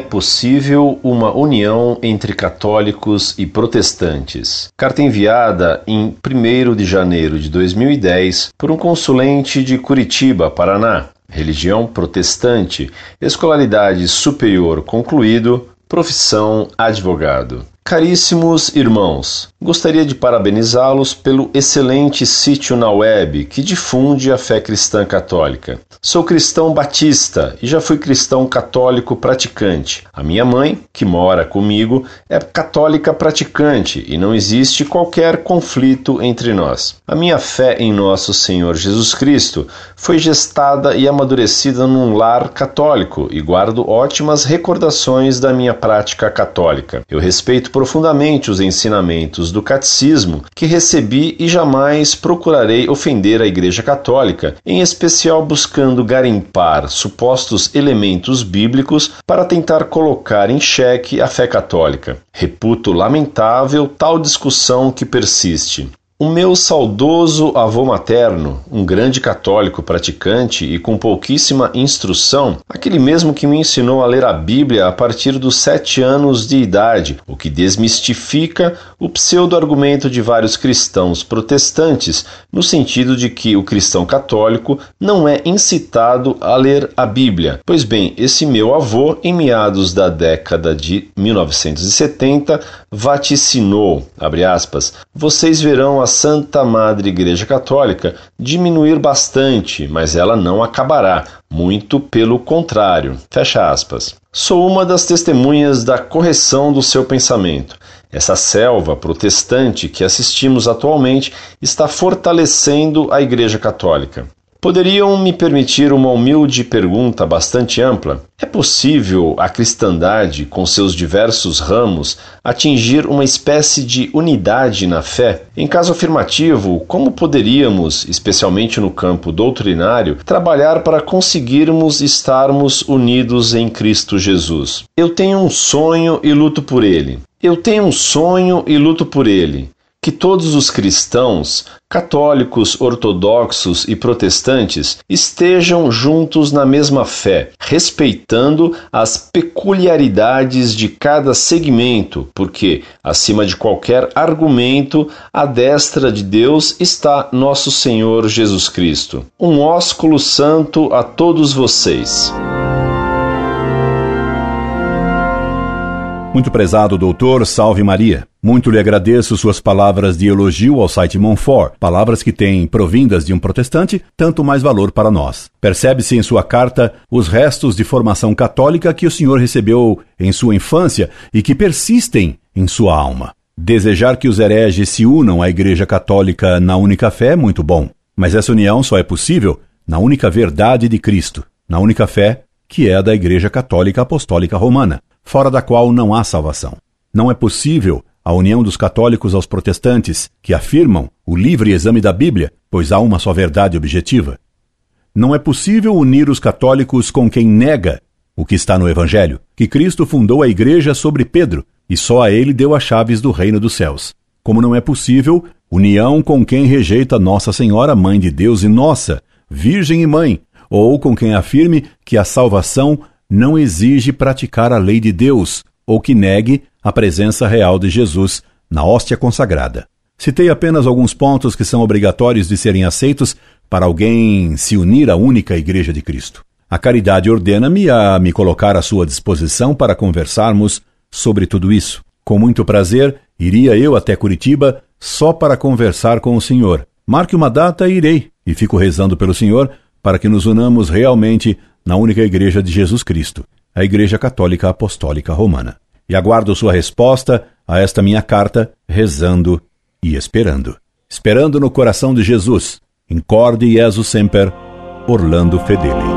possível uma união entre católicos e protestantes. Carta enviada em 1 de janeiro de 2010 por um consulente de Curitiba, Paraná. Religião protestante, escolaridade superior concluído, profissão advogado. Caríssimos irmãos, gostaria de parabenizá-los pelo excelente sítio na web que difunde a fé cristã católica. Sou cristão batista e já fui cristão católico praticante. A minha mãe, que mora comigo, é católica praticante e não existe qualquer conflito entre nós. A minha fé em nosso Senhor Jesus Cristo foi gestada e amadurecida num lar católico e guardo ótimas recordações da minha prática católica. Eu respeito profundamente os ensinamentos do catecismo que recebi e jamais procurarei ofender a Igreja Católica, em especial buscando garimpar supostos elementos bíblicos para tentar colocar em xeque a fé católica. Reputo lamentável tal discussão que persiste. O meu saudoso avô materno, um grande católico praticante e com pouquíssima instrução, aquele mesmo que me ensinou a ler a Bíblia a partir dos sete anos de idade, o que desmistifica o pseudo-argumento de vários cristãos protestantes, no sentido de que o cristão católico não é incitado a ler a Bíblia. Pois bem, esse meu avô, em meados da década de 1970, vaticinou, aspas, vocês verão a Santa Madre Igreja Católica diminuir bastante, mas ela não acabará, muito pelo contrário. Fecha aspas. Sou uma das testemunhas da correção do seu pensamento. Essa selva protestante que assistimos atualmente está fortalecendo a Igreja Católica. Poderiam me permitir uma humilde pergunta bastante ampla? É possível a cristandade, com seus diversos ramos, atingir uma espécie de unidade na fé? Em caso afirmativo, como poderíamos, especialmente no campo doutrinário, trabalhar para conseguirmos estarmos unidos em Cristo Jesus? Eu tenho um sonho e luto por ele. Eu tenho um sonho e luto por ele que todos os cristãos, católicos, ortodoxos e protestantes, estejam juntos na mesma fé, respeitando as peculiaridades de cada segmento, porque, acima de qualquer argumento, à destra de Deus está nosso Senhor Jesus Cristo. Um ósculo santo a todos vocês. Muito prezado doutor, salve Maria. Muito lhe agradeço suas palavras de elogio ao site Monfort, palavras que têm, provindas de um protestante, tanto mais valor para nós. Percebe-se em sua carta os restos de formação católica que o senhor recebeu em sua infância e que persistem em sua alma. Desejar que os hereges se unam à Igreja Católica na única fé é muito bom, mas essa união só é possível na única verdade de Cristo, na única fé que é a da Igreja Católica Apostólica Romana fora da qual não há salvação. Não é possível a união dos católicos aos protestantes, que afirmam o livre exame da Bíblia, pois há uma só verdade objetiva. Não é possível unir os católicos com quem nega o que está no Evangelho, que Cristo fundou a igreja sobre Pedro e só a ele deu as chaves do reino dos céus. Como não é possível união com quem rejeita Nossa Senhora, Mãe de Deus e nossa, Virgem e Mãe, ou com quem afirme que a salvação não exige praticar a lei de Deus ou que negue a presença real de Jesus na hóstia consagrada. Citei apenas alguns pontos que são obrigatórios de serem aceitos para alguém se unir à única Igreja de Cristo. A caridade ordena-me a me colocar à sua disposição para conversarmos sobre tudo isso. Com muito prazer, iria eu até Curitiba só para conversar com o senhor. Marque uma data e irei, e fico rezando pelo senhor para que nos unamos realmente na única Igreja de Jesus Cristo, a Igreja Católica Apostólica Romana. E aguardo sua resposta a esta minha carta, rezando e esperando. Esperando no coração de Jesus. Incorde Jesus Semper, Orlando Fedeli.